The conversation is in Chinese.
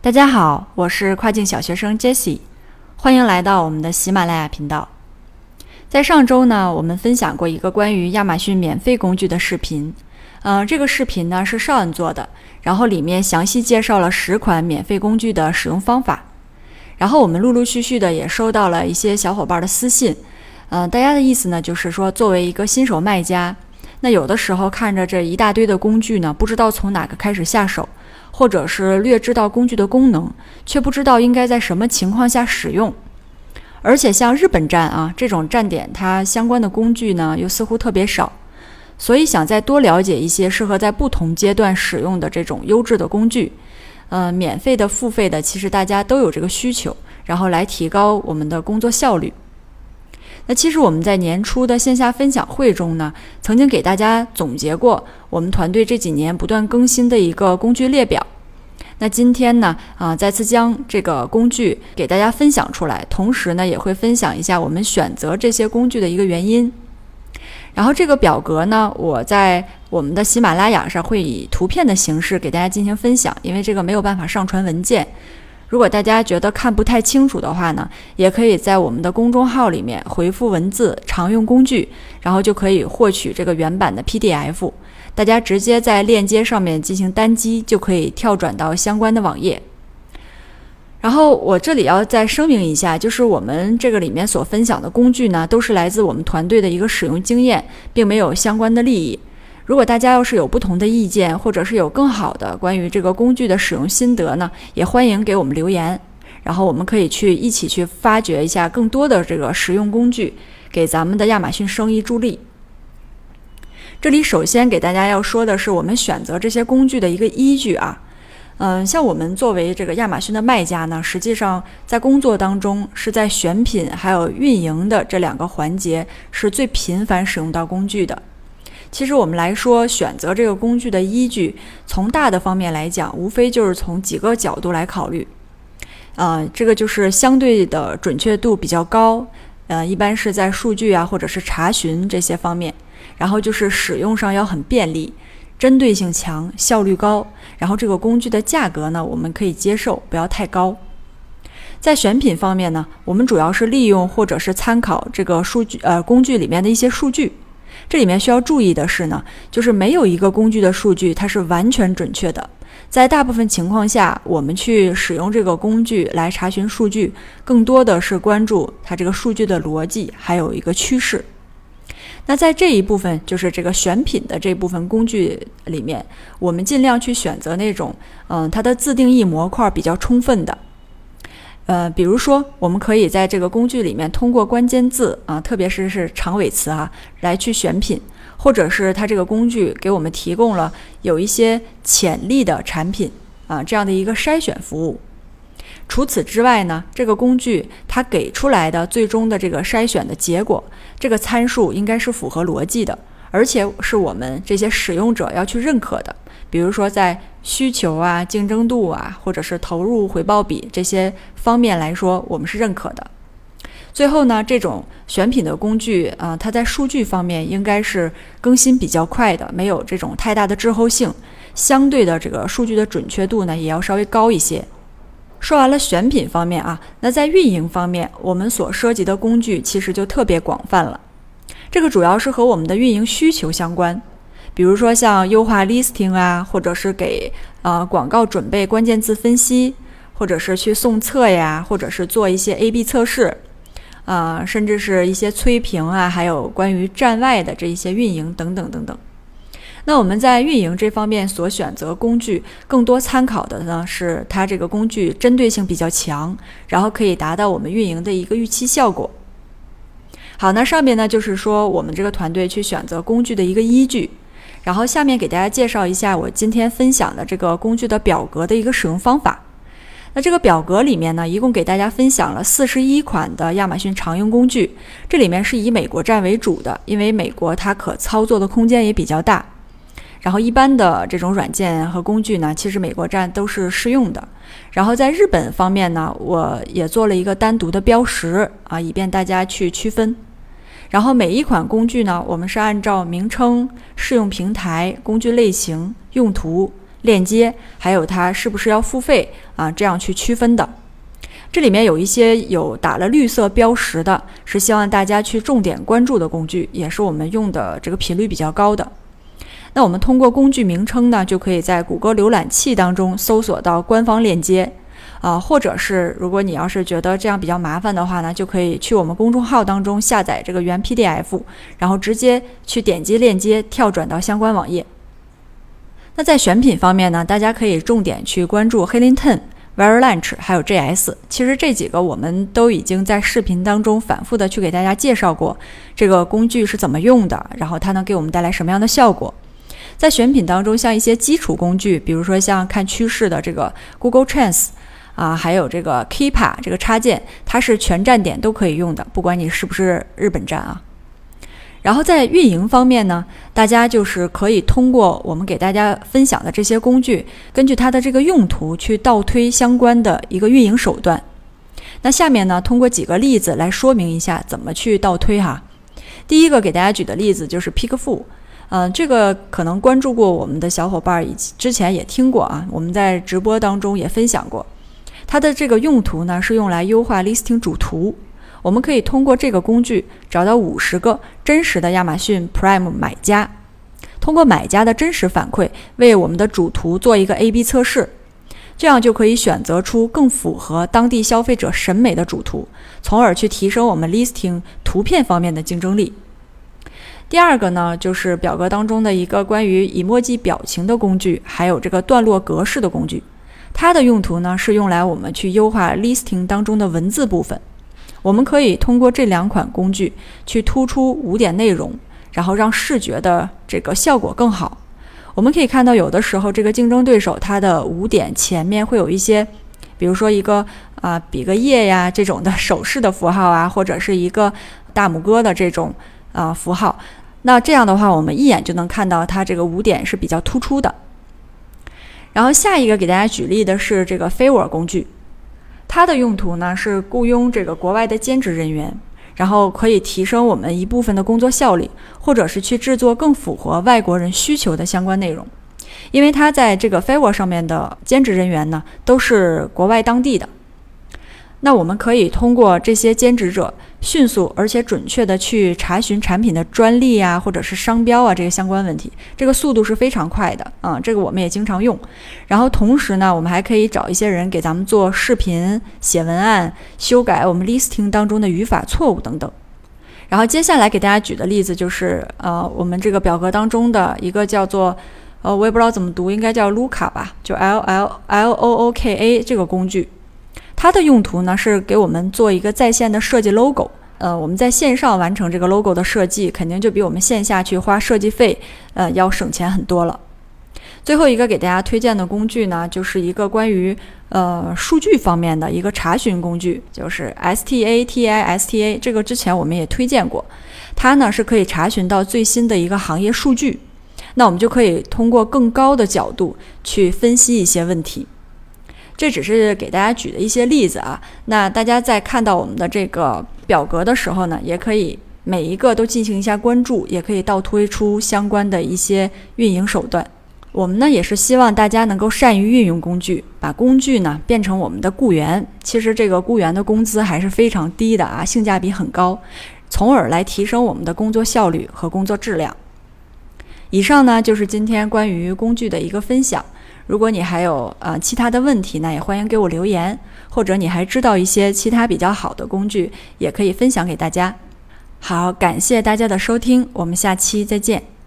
大家好，我是跨境小学生 Jessie，欢迎来到我们的喜马拉雅频道。在上周呢，我们分享过一个关于亚马逊免费工具的视频。嗯，这个视频呢是少恩做的，然后里面详细介绍了十款免费工具的使用方法。然后我们陆陆续续的也收到了一些小伙伴的私信。嗯，大家的意思呢就是说，作为一个新手卖家，那有的时候看着这一大堆的工具呢，不知道从哪个开始下手。或者是略知道工具的功能，却不知道应该在什么情况下使用。而且像日本站啊这种站点，它相关的工具呢又似乎特别少，所以想再多了解一些适合在不同阶段使用的这种优质的工具，呃，免费的、付费的，其实大家都有这个需求，然后来提高我们的工作效率。那其实我们在年初的线下分享会中呢，曾经给大家总结过我们团队这几年不断更新的一个工具列表。那今天呢，啊，再次将这个工具给大家分享出来，同时呢，也会分享一下我们选择这些工具的一个原因。然后这个表格呢，我在我们的喜马拉雅上会以图片的形式给大家进行分享，因为这个没有办法上传文件。如果大家觉得看不太清楚的话呢，也可以在我们的公众号里面回复文字“常用工具”，然后就可以获取这个原版的 PDF。大家直接在链接上面进行单击，就可以跳转到相关的网页。然后我这里要再声明一下，就是我们这个里面所分享的工具呢，都是来自我们团队的一个使用经验，并没有相关的利益。如果大家要是有不同的意见，或者是有更好的关于这个工具的使用心得呢，也欢迎给我们留言，然后我们可以去一起去发掘一下更多的这个实用工具，给咱们的亚马逊生意助力。这里首先给大家要说的是，我们选择这些工具的一个依据啊，嗯，像我们作为这个亚马逊的卖家呢，实际上在工作当中是在选品还有运营的这两个环节是最频繁使用到工具的。其实我们来说，选择这个工具的依据，从大的方面来讲，无非就是从几个角度来考虑。呃，这个就是相对的准确度比较高，呃，一般是在数据啊或者是查询这些方面。然后就是使用上要很便利，针对性强，效率高。然后这个工具的价格呢，我们可以接受，不要太高。在选品方面呢，我们主要是利用或者是参考这个数据，呃，工具里面的一些数据。这里面需要注意的是呢，就是没有一个工具的数据它是完全准确的。在大部分情况下，我们去使用这个工具来查询数据，更多的是关注它这个数据的逻辑，还有一个趋势。那在这一部分，就是这个选品的这部分工具里面，我们尽量去选择那种，嗯，它的自定义模块比较充分的。呃，比如说，我们可以在这个工具里面通过关键字啊，特别是是长尾词啊，来去选品，或者是它这个工具给我们提供了有一些潜力的产品啊，这样的一个筛选服务。除此之外呢，这个工具它给出来的最终的这个筛选的结果，这个参数应该是符合逻辑的，而且是我们这些使用者要去认可的。比如说，在需求啊、竞争度啊，或者是投入回报比这些方面来说，我们是认可的。最后呢，这种选品的工具啊，它在数据方面应该是更新比较快的，没有这种太大的滞后性，相对的这个数据的准确度呢，也要稍微高一些。说完了选品方面啊，那在运营方面，我们所涉及的工具其实就特别广泛了。这个主要是和我们的运营需求相关。比如说像优化 listing 啊，或者是给呃广告准备关键字分析，或者是去送测呀，或者是做一些 A/B 测试，啊，甚至是一些催评啊，还有关于站外的这一些运营等等等等。那我们在运营这方面所选择工具，更多参考的呢是它这个工具针对性比较强，然后可以达到我们运营的一个预期效果。好，那上面呢就是说我们这个团队去选择工具的一个依据。然后下面给大家介绍一下我今天分享的这个工具的表格的一个使用方法。那这个表格里面呢，一共给大家分享了四十一款的亚马逊常用工具，这里面是以美国站为主的，因为美国它可操作的空间也比较大。然后一般的这种软件和工具呢，其实美国站都是适用的。然后在日本方面呢，我也做了一个单独的标识啊，以便大家去区分。然后每一款工具呢，我们是按照名称、适用平台、工具类型、用途、链接，还有它是不是要付费啊，这样去区分的。这里面有一些有打了绿色标识的，是希望大家去重点关注的工具，也是我们用的这个频率比较高的。那我们通过工具名称呢，就可以在谷歌浏览器当中搜索到官方链接，啊，或者是如果你要是觉得这样比较麻烦的话呢，就可以去我们公众号当中下载这个原 PDF，然后直接去点击链接跳转到相关网页。那在选品方面呢，大家可以重点去关注 h e l i n t o n Verilunch 还有 JS，其实这几个我们都已经在视频当中反复的去给大家介绍过，这个工具是怎么用的，然后它能给我们带来什么样的效果。在选品当中，像一些基础工具，比如说像看趋势的这个 Google Trends 啊，还有这个 Keepa 这个插件，它是全站点都可以用的，不管你是不是日本站啊。然后在运营方面呢，大家就是可以通过我们给大家分享的这些工具，根据它的这个用途去倒推相关的一个运营手段。那下面呢，通过几个例子来说明一下怎么去倒推哈。第一个给大家举的例子就是 Pickfu，嗯，这个可能关注过我们的小伙伴以之前也听过啊，我们在直播当中也分享过。它的这个用途呢是用来优化 listing 主图。我们可以通过这个工具找到五十个真实的亚马逊 Prime 买家，通过买家的真实反馈为我们的主图做一个 A/B 测试，这样就可以选择出更符合当地消费者审美的主图，从而去提升我们 Listing 图片方面的竞争力。第二个呢，就是表格当中的一个关于以墨迹表情的工具，还有这个段落格式的工具，它的用途呢是用来我们去优化 Listing 当中的文字部分。我们可以通过这两款工具去突出五点内容，然后让视觉的这个效果更好。我们可以看到，有的时候这个竞争对手它的五点前面会有一些，比如说一个啊比个耶呀这种的手势的符号啊，或者是一个大拇哥的这种啊符号。那这样的话，我们一眼就能看到它这个五点是比较突出的。然后下一个给大家举例的是这个 Favor 工具。它的用途呢是雇佣这个国外的兼职人员，然后可以提升我们一部分的工作效率，或者是去制作更符合外国人需求的相关内容。因为它在这个 Fiverr 上面的兼职人员呢都是国外当地的。那我们可以通过这些兼职者迅速而且准确的去查询产品的专利啊，或者是商标啊这些相关问题，这个速度是非常快的啊。这个我们也经常用。然后同时呢，我们还可以找一些人给咱们做视频、写文案、修改我们 listing 当中的语法错误等等。然后接下来给大家举的例子就是，呃，我们这个表格当中的一个叫做，呃，我也不知道怎么读，应该叫 Luca 吧，就 L L L O O K A 这个工具。它的用途呢是给我们做一个在线的设计 logo，呃，我们在线上完成这个 logo 的设计，肯定就比我们线下去花设计费，呃，要省钱很多了。最后一个给大家推荐的工具呢，就是一个关于呃数据方面的一个查询工具，就是 S T A T I S T A，这个之前我们也推荐过，它呢是可以查询到最新的一个行业数据，那我们就可以通过更高的角度去分析一些问题。这只是给大家举的一些例子啊，那大家在看到我们的这个表格的时候呢，也可以每一个都进行一下关注，也可以倒推出相关的一些运营手段。我们呢也是希望大家能够善于运用工具，把工具呢变成我们的雇员。其实这个雇员的工资还是非常低的啊，性价比很高，从而来提升我们的工作效率和工作质量。以上呢就是今天关于工具的一个分享。如果你还有呃其他的问题呢，也欢迎给我留言，或者你还知道一些其他比较好的工具，也可以分享给大家。好，感谢大家的收听，我们下期再见。